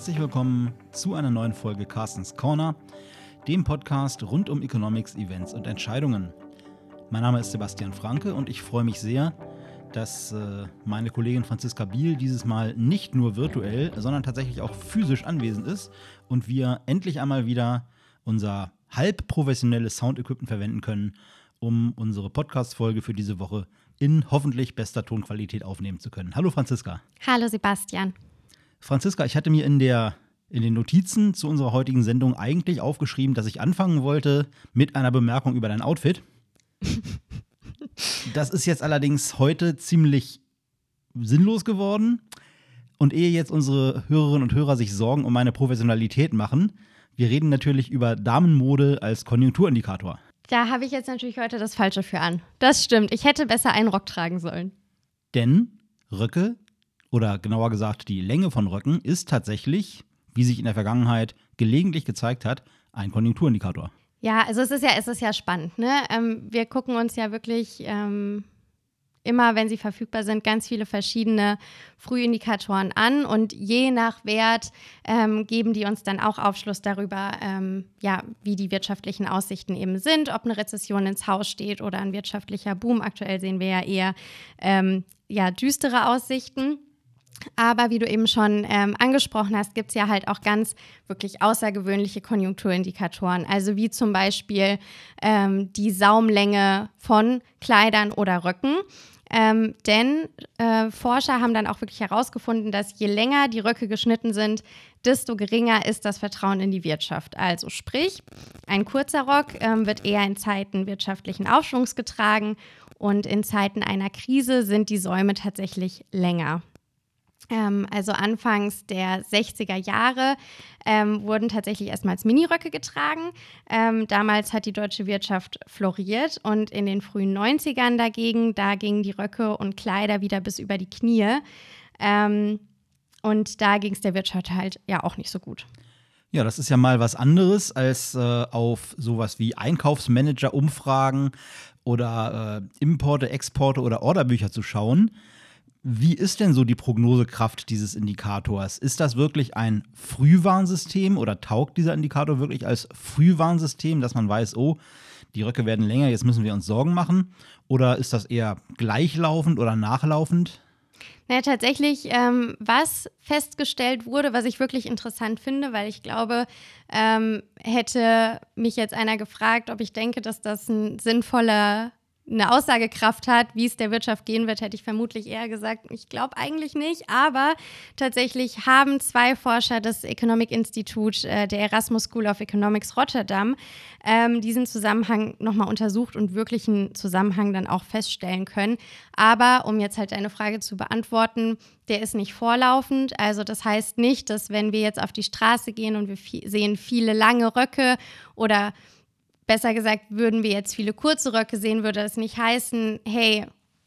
Herzlich willkommen zu einer neuen Folge Carstens Corner, dem Podcast rund um Economics, Events und Entscheidungen. Mein Name ist Sebastian Franke und ich freue mich sehr, dass äh, meine Kollegin Franziska Biel dieses Mal nicht nur virtuell, sondern tatsächlich auch physisch anwesend ist und wir endlich einmal wieder unser halb professionelles Sound-Equipment verwenden können, um unsere Podcast-Folge für diese Woche in hoffentlich bester Tonqualität aufnehmen zu können. Hallo Franziska. Hallo Sebastian. Franziska, ich hatte mir in der in den Notizen zu unserer heutigen Sendung eigentlich aufgeschrieben, dass ich anfangen wollte mit einer Bemerkung über dein Outfit. das ist jetzt allerdings heute ziemlich sinnlos geworden. Und ehe jetzt unsere Hörerinnen und Hörer sich Sorgen um meine Professionalität machen, wir reden natürlich über Damenmode als Konjunkturindikator. Da habe ich jetzt natürlich heute das Falsche für an. Das stimmt. Ich hätte besser einen Rock tragen sollen. Denn Röcke oder genauer gesagt die Länge von Röcken ist tatsächlich, wie sich in der Vergangenheit gelegentlich gezeigt hat, ein Konjunkturindikator. Ja, also es ist ja, es ist ja spannend. Ne? Ähm, wir gucken uns ja wirklich ähm, immer, wenn sie verfügbar sind, ganz viele verschiedene Frühindikatoren an und je nach Wert ähm, geben die uns dann auch Aufschluss darüber, ähm, ja, wie die wirtschaftlichen Aussichten eben sind, ob eine Rezession ins Haus steht oder ein wirtschaftlicher Boom. Aktuell sehen wir ja eher ähm, ja, düstere Aussichten. Aber wie du eben schon ähm, angesprochen hast, gibt es ja halt auch ganz wirklich außergewöhnliche Konjunkturindikatoren. Also wie zum Beispiel ähm, die Saumlänge von Kleidern oder Röcken. Ähm, denn äh, Forscher haben dann auch wirklich herausgefunden, dass je länger die Röcke geschnitten sind, desto geringer ist das Vertrauen in die Wirtschaft. Also sprich, ein kurzer Rock ähm, wird eher in Zeiten wirtschaftlichen Aufschwungs getragen und in Zeiten einer Krise sind die Säume tatsächlich länger. Ähm, also anfangs der 60er Jahre ähm, wurden tatsächlich erstmals Miniröcke getragen. Ähm, damals hat die deutsche Wirtschaft floriert und in den frühen 90ern dagegen, da gingen die Röcke und Kleider wieder bis über die Knie. Ähm, und da ging es der Wirtschaft halt ja auch nicht so gut. Ja, das ist ja mal was anderes, als äh, auf sowas wie Einkaufsmanager-Umfragen oder äh, Importe, Exporte oder Orderbücher zu schauen. Wie ist denn so die Prognosekraft dieses Indikators? Ist das wirklich ein Frühwarnsystem oder taugt dieser Indikator wirklich als Frühwarnsystem, dass man weiß, oh, die Röcke werden länger, jetzt müssen wir uns Sorgen machen? Oder ist das eher gleichlaufend oder nachlaufend? Naja, tatsächlich, ähm, was festgestellt wurde, was ich wirklich interessant finde, weil ich glaube, ähm, hätte mich jetzt einer gefragt, ob ich denke, dass das ein sinnvoller eine Aussagekraft hat, wie es der Wirtschaft gehen wird, hätte ich vermutlich eher gesagt, ich glaube eigentlich nicht. Aber tatsächlich haben zwei Forscher des Economic Institute äh, der Erasmus School of Economics Rotterdam ähm, diesen Zusammenhang nochmal untersucht und wirklich einen Zusammenhang dann auch feststellen können. Aber um jetzt halt eine Frage zu beantworten, der ist nicht vorlaufend. Also das heißt nicht, dass wenn wir jetzt auf die Straße gehen und wir sehen viele lange Röcke oder besser gesagt, würden wir jetzt viele kurze Röcke sehen, würde das nicht heißen, hey,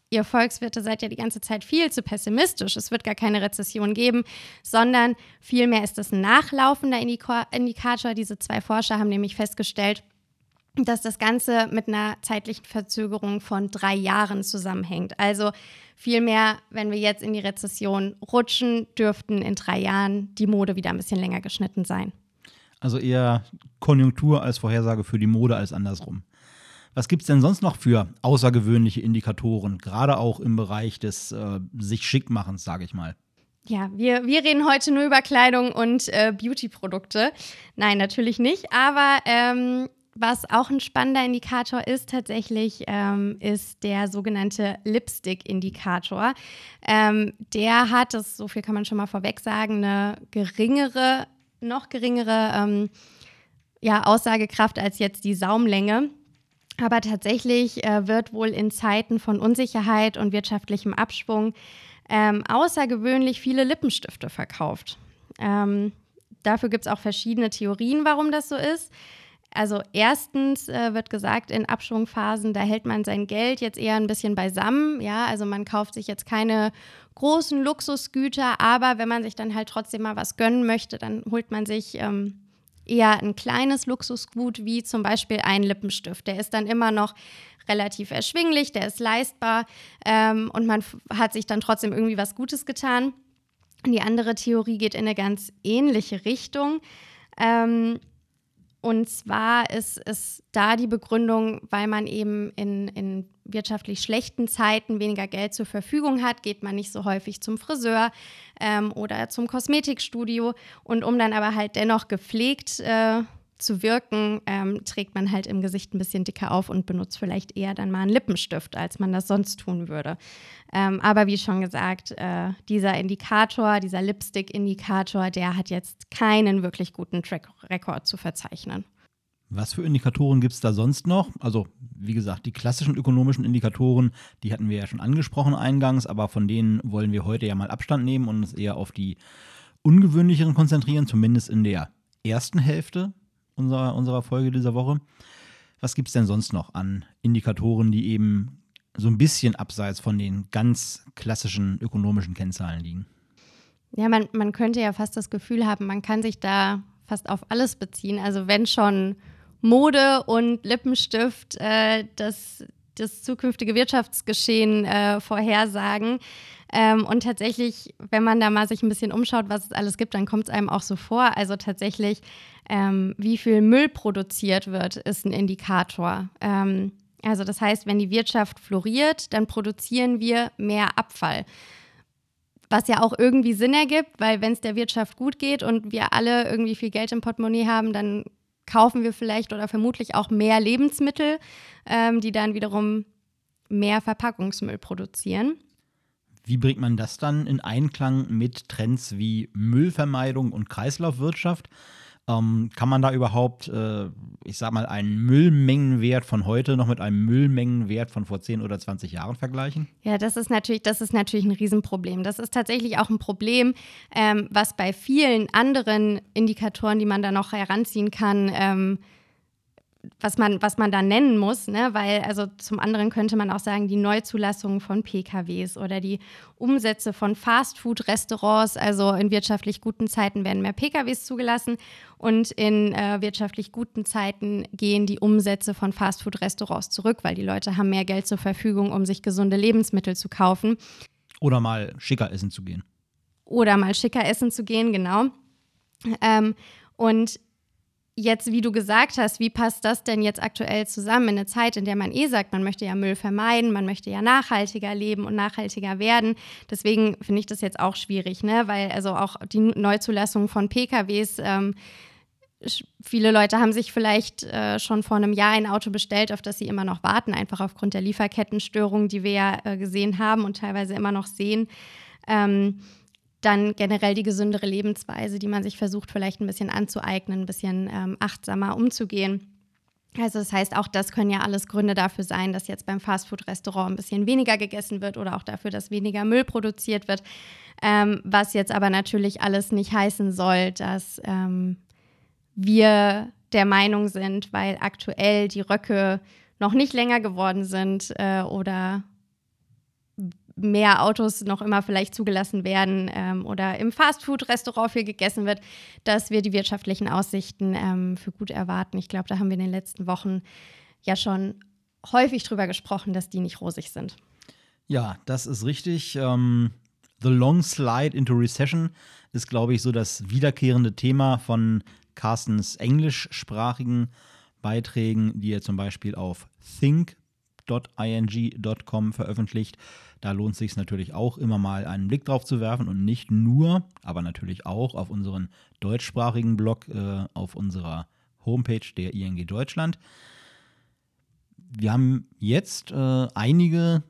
ihr Volkswirte seid ja die ganze Zeit viel zu pessimistisch, es wird gar keine Rezession geben, sondern vielmehr ist das ein nachlaufender Indikator. Diese zwei Forscher haben nämlich festgestellt, dass das Ganze mit einer zeitlichen Verzögerung von drei Jahren zusammenhängt. Also vielmehr, wenn wir jetzt in die Rezession rutschen, dürften in drei Jahren die Mode wieder ein bisschen länger geschnitten sein. Also eher Konjunktur als Vorhersage für die Mode als andersrum. Was gibt es denn sonst noch für außergewöhnliche Indikatoren, gerade auch im Bereich des äh, sich schickmachens, sage ich mal? Ja, wir, wir reden heute nur über Kleidung und äh, Beauty-Produkte. Nein, natürlich nicht. Aber ähm, was auch ein spannender Indikator ist tatsächlich, ähm, ist der sogenannte Lipstick-Indikator. Ähm, der hat, das so viel kann man schon mal vorweg sagen, eine geringere noch geringere ähm, ja, Aussagekraft als jetzt die Saumlänge. Aber tatsächlich äh, wird wohl in Zeiten von Unsicherheit und wirtschaftlichem Abschwung ähm, außergewöhnlich viele Lippenstifte verkauft. Ähm, dafür gibt es auch verschiedene Theorien, warum das so ist. Also erstens äh, wird gesagt, in Abschwungphasen, da hält man sein Geld jetzt eher ein bisschen beisammen. Ja, also man kauft sich jetzt keine großen Luxusgüter, aber wenn man sich dann halt trotzdem mal was gönnen möchte, dann holt man sich ähm, eher ein kleines Luxusgut, wie zum Beispiel ein Lippenstift. Der ist dann immer noch relativ erschwinglich, der ist leistbar ähm, und man hat sich dann trotzdem irgendwie was Gutes getan. Die andere Theorie geht in eine ganz ähnliche Richtung. Ähm, und zwar ist es da die Begründung, weil man eben in, in wirtschaftlich schlechten Zeiten weniger Geld zur Verfügung hat, geht man nicht so häufig zum Friseur ähm, oder zum Kosmetikstudio. Und um dann aber halt dennoch gepflegt äh, zu wirken, ähm, trägt man halt im Gesicht ein bisschen dicker auf und benutzt vielleicht eher dann mal einen Lippenstift, als man das sonst tun würde. Ähm, aber wie schon gesagt, äh, dieser Indikator, dieser Lipstick-Indikator, der hat jetzt keinen wirklich guten Track-Record zu verzeichnen. Was für Indikatoren gibt es da sonst noch? Also, wie gesagt, die klassischen ökonomischen Indikatoren, die hatten wir ja schon angesprochen eingangs, aber von denen wollen wir heute ja mal Abstand nehmen und uns eher auf die ungewöhnlicheren konzentrieren, zumindest in der ersten Hälfte unserer, unserer Folge dieser Woche. Was gibt es denn sonst noch an Indikatoren, die eben so ein bisschen abseits von den ganz klassischen ökonomischen Kennzahlen liegen? Ja, man, man könnte ja fast das Gefühl haben, man kann sich da fast auf alles beziehen. Also wenn schon Mode und Lippenstift äh, das, das zukünftige Wirtschaftsgeschehen äh, vorhersagen, ähm, und tatsächlich, wenn man da mal sich ein bisschen umschaut, was es alles gibt, dann kommt es einem auch so vor. Also tatsächlich, ähm, wie viel Müll produziert wird, ist ein Indikator. Ähm, also das heißt, wenn die Wirtschaft floriert, dann produzieren wir mehr Abfall. Was ja auch irgendwie Sinn ergibt, weil wenn es der Wirtschaft gut geht und wir alle irgendwie viel Geld im Portemonnaie haben, dann kaufen wir vielleicht oder vermutlich auch mehr Lebensmittel, ähm, die dann wiederum mehr Verpackungsmüll produzieren. Wie bringt man das dann in Einklang mit Trends wie Müllvermeidung und Kreislaufwirtschaft? Ähm, kann man da überhaupt, äh, ich sag mal, einen Müllmengenwert von heute noch mit einem Müllmengenwert von vor 10 oder 20 Jahren vergleichen? Ja, das ist natürlich, das ist natürlich ein Riesenproblem. Das ist tatsächlich auch ein Problem, ähm, was bei vielen anderen Indikatoren, die man da noch heranziehen kann, ähm, was man, was man da nennen muss, ne? weil also zum anderen könnte man auch sagen, die Neuzulassung von PKWs oder die Umsätze von Fastfood-Restaurants, also in wirtschaftlich guten Zeiten werden mehr PKWs zugelassen und in äh, wirtschaftlich guten Zeiten gehen die Umsätze von Fastfood-Restaurants zurück, weil die Leute haben mehr Geld zur Verfügung, um sich gesunde Lebensmittel zu kaufen. Oder mal schicker essen zu gehen. Oder mal schicker essen zu gehen, genau. Ähm, und Jetzt, wie du gesagt hast, wie passt das denn jetzt aktuell zusammen in einer Zeit, in der man eh sagt, man möchte ja Müll vermeiden, man möchte ja nachhaltiger leben und nachhaltiger werden. Deswegen finde ich das jetzt auch schwierig, ne? weil also auch die Neuzulassung von PKWs, ähm, viele Leute haben sich vielleicht äh, schon vor einem Jahr ein Auto bestellt, auf das sie immer noch warten, einfach aufgrund der Lieferkettenstörungen, die wir ja äh, gesehen haben und teilweise immer noch sehen. Ähm, dann generell die gesündere Lebensweise, die man sich versucht vielleicht ein bisschen anzueignen, ein bisschen ähm, achtsamer umzugehen. Also das heißt, auch das können ja alles Gründe dafür sein, dass jetzt beim Fastfood-Restaurant ein bisschen weniger gegessen wird oder auch dafür, dass weniger Müll produziert wird. Ähm, was jetzt aber natürlich alles nicht heißen soll, dass ähm, wir der Meinung sind, weil aktuell die Röcke noch nicht länger geworden sind äh, oder mehr Autos noch immer vielleicht zugelassen werden ähm, oder im Fastfood-Restaurant viel gegessen wird, dass wir die wirtschaftlichen Aussichten ähm, für gut erwarten. Ich glaube, da haben wir in den letzten Wochen ja schon häufig drüber gesprochen, dass die nicht rosig sind. Ja, das ist richtig. Ähm, the Long Slide into Recession ist, glaube ich, so das wiederkehrende Thema von Carstens englischsprachigen Beiträgen, die er zum Beispiel auf think.ing.com veröffentlicht. Da lohnt es sich natürlich auch immer mal einen Blick drauf zu werfen und nicht nur, aber natürlich auch auf unseren deutschsprachigen Blog, äh, auf unserer Homepage der ING Deutschland. Wir haben jetzt äh, einige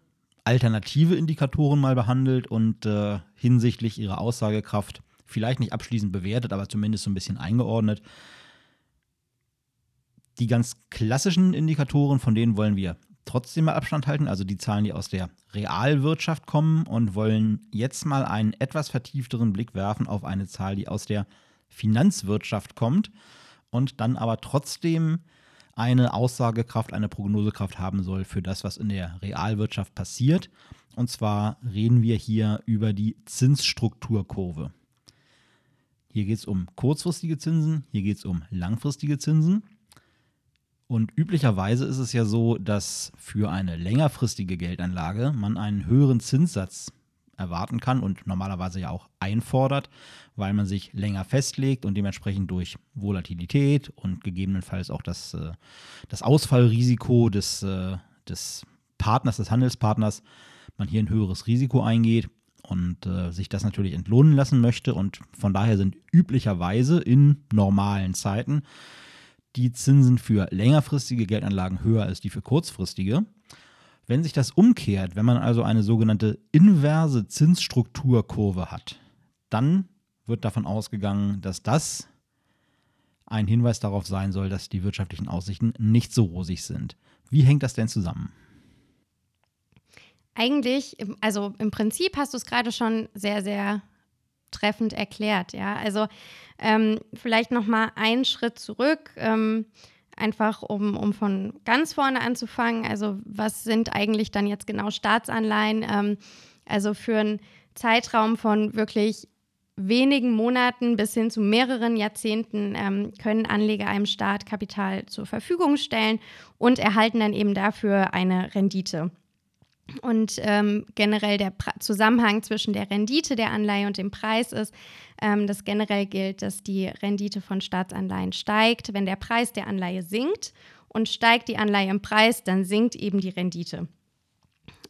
alternative Indikatoren mal behandelt und äh, hinsichtlich ihrer Aussagekraft vielleicht nicht abschließend bewertet, aber zumindest so ein bisschen eingeordnet. Die ganz klassischen Indikatoren, von denen wollen wir trotzdem mal Abstand halten, also die Zahlen, die aus der Realwirtschaft kommen und wollen jetzt mal einen etwas vertiefteren Blick werfen auf eine Zahl, die aus der Finanzwirtschaft kommt und dann aber trotzdem eine Aussagekraft, eine Prognosekraft haben soll für das, was in der Realwirtschaft passiert. Und zwar reden wir hier über die Zinsstrukturkurve. Hier geht es um kurzfristige Zinsen, hier geht es um langfristige Zinsen. Und üblicherweise ist es ja so, dass für eine längerfristige Geldanlage man einen höheren Zinssatz erwarten kann und normalerweise ja auch einfordert, weil man sich länger festlegt und dementsprechend durch Volatilität und gegebenenfalls auch das, äh, das Ausfallrisiko des, äh, des Partners, des Handelspartners, man hier ein höheres Risiko eingeht und äh, sich das natürlich entlohnen lassen möchte. Und von daher sind üblicherweise in normalen Zeiten die Zinsen für längerfristige Geldanlagen höher als die für kurzfristige. Wenn sich das umkehrt, wenn man also eine sogenannte inverse Zinsstrukturkurve hat, dann wird davon ausgegangen, dass das ein Hinweis darauf sein soll, dass die wirtschaftlichen Aussichten nicht so rosig sind. Wie hängt das denn zusammen? Eigentlich, also im Prinzip hast du es gerade schon sehr, sehr treffend erklärt. Ja, also ähm, vielleicht noch mal einen Schritt zurück. Ähm, einfach um, um von ganz vorne anzufangen. Also was sind eigentlich dann jetzt genau Staatsanleihen? Ähm, also für einen Zeitraum von wirklich wenigen Monaten bis hin zu mehreren Jahrzehnten ähm, können Anleger einem Staat Kapital zur Verfügung stellen und erhalten dann eben dafür eine Rendite. Und ähm, generell der pra Zusammenhang zwischen der Rendite der Anleihe und dem Preis ist, ähm, dass generell gilt, dass die Rendite von Staatsanleihen steigt, wenn der Preis der Anleihe sinkt. Und steigt die Anleihe im Preis, dann sinkt eben die Rendite.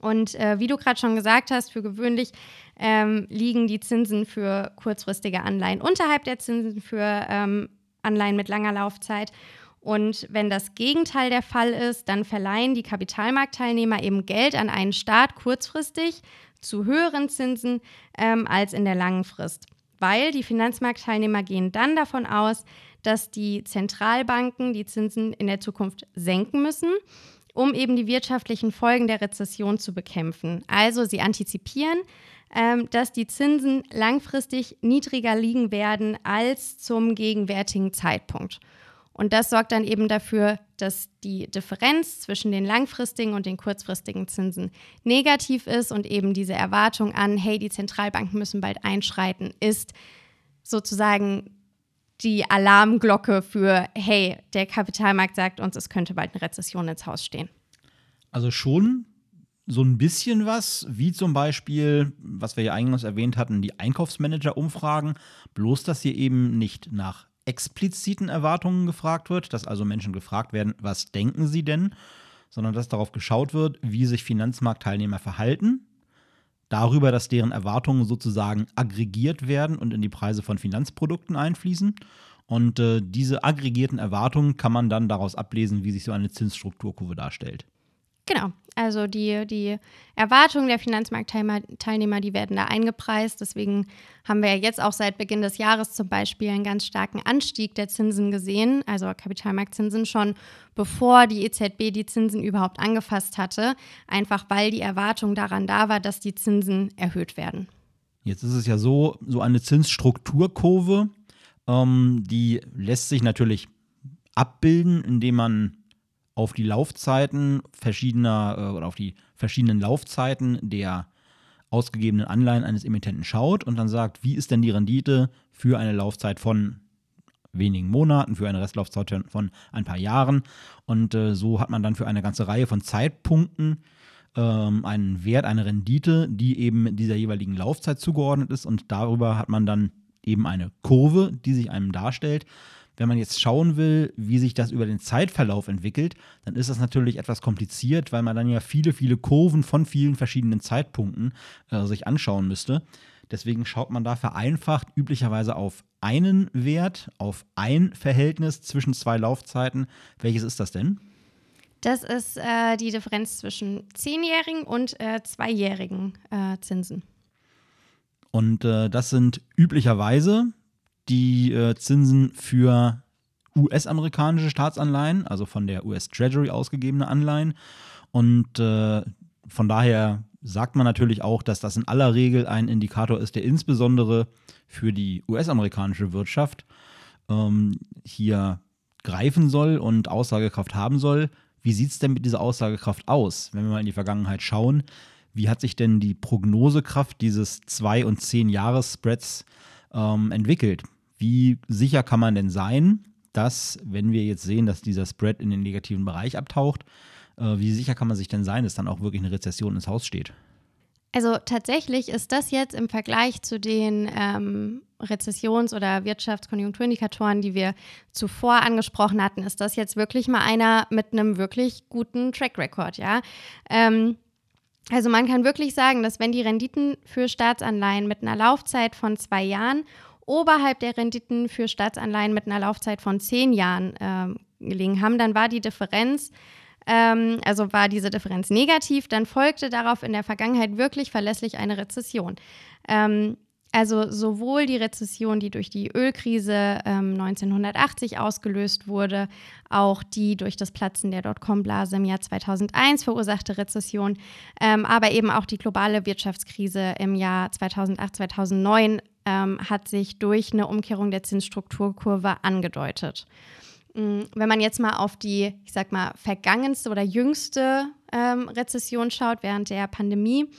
Und äh, wie du gerade schon gesagt hast, für gewöhnlich ähm, liegen die Zinsen für kurzfristige Anleihen unterhalb der Zinsen für ähm, Anleihen mit langer Laufzeit. Und wenn das Gegenteil der Fall ist, dann verleihen die Kapitalmarktteilnehmer eben Geld an einen Staat kurzfristig zu höheren Zinsen ähm, als in der langen Frist. Weil die Finanzmarktteilnehmer gehen dann davon aus, dass die Zentralbanken die Zinsen in der Zukunft senken müssen, um eben die wirtschaftlichen Folgen der Rezession zu bekämpfen. Also sie antizipieren, ähm, dass die Zinsen langfristig niedriger liegen werden als zum gegenwärtigen Zeitpunkt. Und das sorgt dann eben dafür, dass die Differenz zwischen den langfristigen und den kurzfristigen Zinsen negativ ist und eben diese Erwartung an, hey, die Zentralbanken müssen bald einschreiten, ist sozusagen die Alarmglocke für, hey, der Kapitalmarkt sagt uns, es könnte bald eine Rezession ins Haus stehen. Also schon so ein bisschen was, wie zum Beispiel, was wir ja eingangs erwähnt hatten, die Einkaufsmanager-Umfragen, bloß dass hier eben nicht nach expliziten Erwartungen gefragt wird, dass also Menschen gefragt werden, was denken sie denn, sondern dass darauf geschaut wird, wie sich Finanzmarktteilnehmer verhalten, darüber, dass deren Erwartungen sozusagen aggregiert werden und in die Preise von Finanzprodukten einfließen. Und äh, diese aggregierten Erwartungen kann man dann daraus ablesen, wie sich so eine Zinsstrukturkurve darstellt. Genau, also die, die Erwartungen der Finanzmarktteilnehmer, die werden da eingepreist. Deswegen haben wir ja jetzt auch seit Beginn des Jahres zum Beispiel einen ganz starken Anstieg der Zinsen gesehen, also Kapitalmarktzinsen schon bevor die EZB die Zinsen überhaupt angefasst hatte, einfach weil die Erwartung daran da war, dass die Zinsen erhöht werden. Jetzt ist es ja so, so eine Zinsstrukturkurve, ähm, die lässt sich natürlich abbilden, indem man auf die Laufzeiten verschiedener äh, oder auf die verschiedenen Laufzeiten der ausgegebenen Anleihen eines Emittenten schaut und dann sagt, wie ist denn die Rendite für eine Laufzeit von wenigen Monaten, für eine Restlaufzeit von ein paar Jahren. Und äh, so hat man dann für eine ganze Reihe von Zeitpunkten ähm, einen Wert, eine Rendite, die eben dieser jeweiligen Laufzeit zugeordnet ist. Und darüber hat man dann eben eine Kurve, die sich einem darstellt. Wenn man jetzt schauen will, wie sich das über den Zeitverlauf entwickelt, dann ist das natürlich etwas kompliziert, weil man dann ja viele, viele Kurven von vielen verschiedenen Zeitpunkten äh, sich anschauen müsste. Deswegen schaut man da vereinfacht üblicherweise auf einen Wert, auf ein Verhältnis zwischen zwei Laufzeiten. Welches ist das denn? Das ist äh, die Differenz zwischen zehnjährigen und äh, zweijährigen äh, Zinsen. Und äh, das sind üblicherweise die äh, Zinsen für US-amerikanische Staatsanleihen, also von der US Treasury ausgegebene Anleihen. Und äh, von daher sagt man natürlich auch, dass das in aller Regel ein Indikator ist, der insbesondere für die US-amerikanische Wirtschaft ähm, hier greifen soll und Aussagekraft haben soll. Wie sieht es denn mit dieser Aussagekraft aus, wenn wir mal in die Vergangenheit schauen? Wie hat sich denn die Prognosekraft dieses 2- und 10-Jahres-Spreads ähm, entwickelt? Wie sicher kann man denn sein, dass, wenn wir jetzt sehen, dass dieser Spread in den negativen Bereich abtaucht, äh, wie sicher kann man sich denn sein, dass dann auch wirklich eine Rezession ins Haus steht? Also tatsächlich ist das jetzt im Vergleich zu den ähm, Rezessions- oder Wirtschaftskonjunkturindikatoren, die wir zuvor angesprochen hatten, ist das jetzt wirklich mal einer mit einem wirklich guten Track Record, ja. Ähm, also man kann wirklich sagen, dass wenn die Renditen für Staatsanleihen mit einer Laufzeit von zwei Jahren oberhalb der Renditen für Staatsanleihen mit einer Laufzeit von zehn Jahren äh, gelegen haben, dann war die Differenz ähm, also war diese Differenz negativ, dann folgte darauf in der Vergangenheit wirklich verlässlich eine Rezession. Ähm, also sowohl die Rezession, die durch die Ölkrise ähm, 1980 ausgelöst wurde, auch die durch das Platzen der Dotcom-Blase im Jahr 2001 verursachte Rezession, ähm, aber eben auch die globale Wirtschaftskrise im Jahr 2008, 2009 ähm, hat sich durch eine Umkehrung der Zinsstrukturkurve angedeutet. Mm, wenn man jetzt mal auf die, ich sag mal, vergangenste oder jüngste ähm, Rezession schaut während der Pandemie,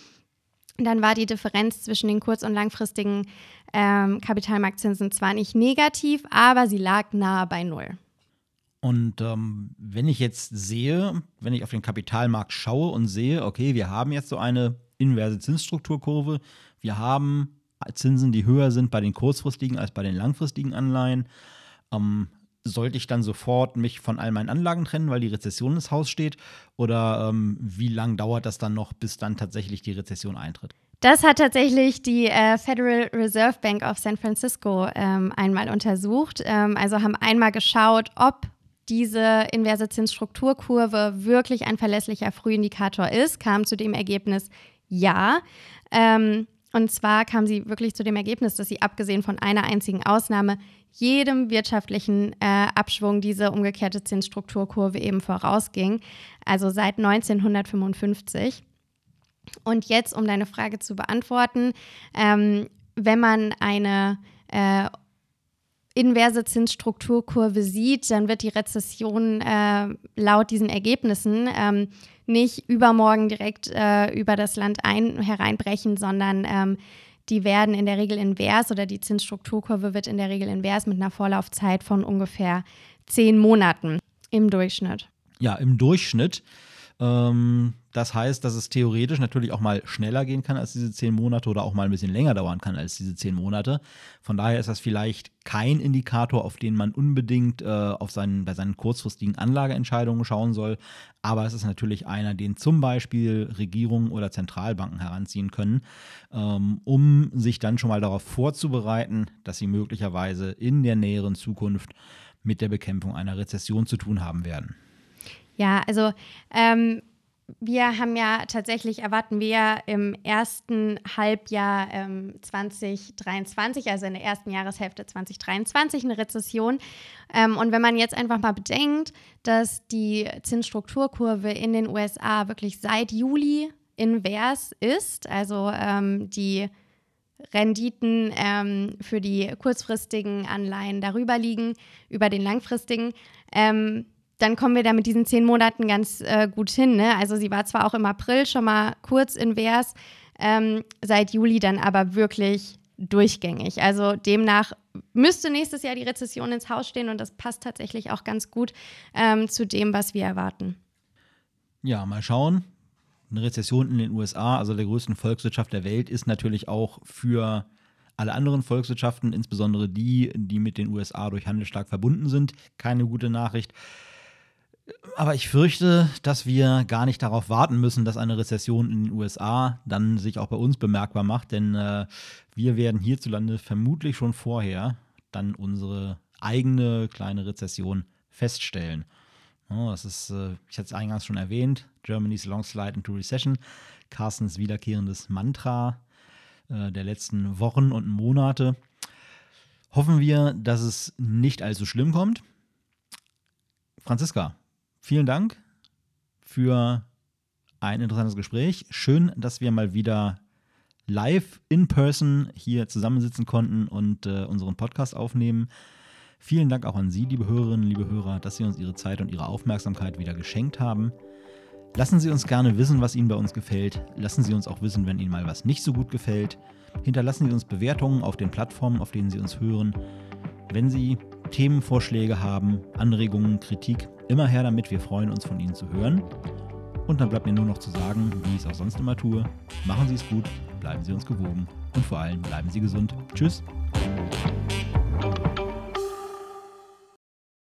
dann war die Differenz zwischen den kurz- und langfristigen ähm, Kapitalmarktzinsen zwar nicht negativ, aber sie lag nahe bei Null. Und ähm, wenn ich jetzt sehe, wenn ich auf den Kapitalmarkt schaue und sehe, okay, wir haben jetzt so eine inverse Zinsstrukturkurve, wir haben Zinsen, die höher sind bei den kurzfristigen als bei den langfristigen Anleihen. Ähm, sollte ich dann sofort mich von all meinen Anlagen trennen, weil die Rezession ins Haus steht? Oder ähm, wie lange dauert das dann noch, bis dann tatsächlich die Rezession eintritt? Das hat tatsächlich die äh, Federal Reserve Bank of San Francisco ähm, einmal untersucht. Ähm, also haben einmal geschaut, ob diese inverse Zinsstrukturkurve wirklich ein verlässlicher Frühindikator ist, kam zu dem Ergebnis ja. Ähm, und zwar kam sie wirklich zu dem Ergebnis, dass sie abgesehen von einer einzigen Ausnahme jedem wirtschaftlichen äh, Abschwung diese umgekehrte Zinsstrukturkurve eben vorausging, also seit 1955. Und jetzt, um deine Frage zu beantworten, ähm, wenn man eine äh, inverse Zinsstrukturkurve sieht, dann wird die Rezession äh, laut diesen Ergebnissen ähm, nicht übermorgen direkt äh, über das Land ein, hereinbrechen, sondern ähm, die werden in der Regel invers oder die Zinsstrukturkurve wird in der Regel invers mit einer Vorlaufzeit von ungefähr zehn Monaten im Durchschnitt. Ja, im Durchschnitt. Ähm, das heißt, dass es theoretisch natürlich auch mal schneller gehen kann als diese zehn Monate oder auch mal ein bisschen länger dauern kann als diese zehn Monate. Von daher ist das vielleicht kein Indikator, auf den man unbedingt äh, auf seinen, bei seinen kurzfristigen Anlageentscheidungen schauen soll. Aber es ist natürlich einer, den zum Beispiel Regierungen oder Zentralbanken heranziehen können, ähm, um sich dann schon mal darauf vorzubereiten, dass sie möglicherweise in der näheren Zukunft mit der Bekämpfung einer Rezession zu tun haben werden. Ja, also ähm, wir haben ja tatsächlich, erwarten wir im ersten Halbjahr ähm, 2023, also in der ersten Jahreshälfte 2023, eine Rezession. Ähm, und wenn man jetzt einfach mal bedenkt, dass die Zinsstrukturkurve in den USA wirklich seit Juli invers ist, also ähm, die Renditen ähm, für die kurzfristigen Anleihen darüber liegen, über den langfristigen, ähm, dann kommen wir da mit diesen zehn Monaten ganz äh, gut hin. Ne? Also sie war zwar auch im April schon mal kurz invers, ähm, seit Juli dann aber wirklich durchgängig. Also demnach müsste nächstes Jahr die Rezession ins Haus stehen und das passt tatsächlich auch ganz gut ähm, zu dem, was wir erwarten. Ja, mal schauen. Eine Rezession in den USA, also der größten Volkswirtschaft der Welt, ist natürlich auch für alle anderen Volkswirtschaften, insbesondere die, die mit den USA durch Handel stark verbunden sind, keine gute Nachricht. Aber ich fürchte, dass wir gar nicht darauf warten müssen, dass eine Rezession in den USA dann sich auch bei uns bemerkbar macht, denn äh, wir werden hierzulande vermutlich schon vorher dann unsere eigene kleine Rezession feststellen. Oh, das ist, äh, ich hatte es eingangs schon erwähnt, Germany's Long Slide into Recession, Carstens wiederkehrendes Mantra äh, der letzten Wochen und Monate. Hoffen wir, dass es nicht allzu schlimm kommt. Franziska, vielen Dank für ein interessantes Gespräch. Schön, dass wir mal wieder live in person hier zusammensitzen konnten und äh, unseren Podcast aufnehmen. Vielen Dank auch an Sie, liebe Hörerinnen, liebe Hörer, dass Sie uns Ihre Zeit und Ihre Aufmerksamkeit wieder geschenkt haben. Lassen Sie uns gerne wissen, was Ihnen bei uns gefällt. Lassen Sie uns auch wissen, wenn Ihnen mal was nicht so gut gefällt. Hinterlassen Sie uns Bewertungen auf den Plattformen, auf denen Sie uns hören. Wenn Sie Themenvorschläge haben, Anregungen, Kritik, immer her damit. Wir freuen uns, von Ihnen zu hören. Und dann bleibt mir nur noch zu sagen, wie ich es auch sonst immer tue. Machen Sie es gut, bleiben Sie uns gewogen und vor allem bleiben Sie gesund. Tschüss.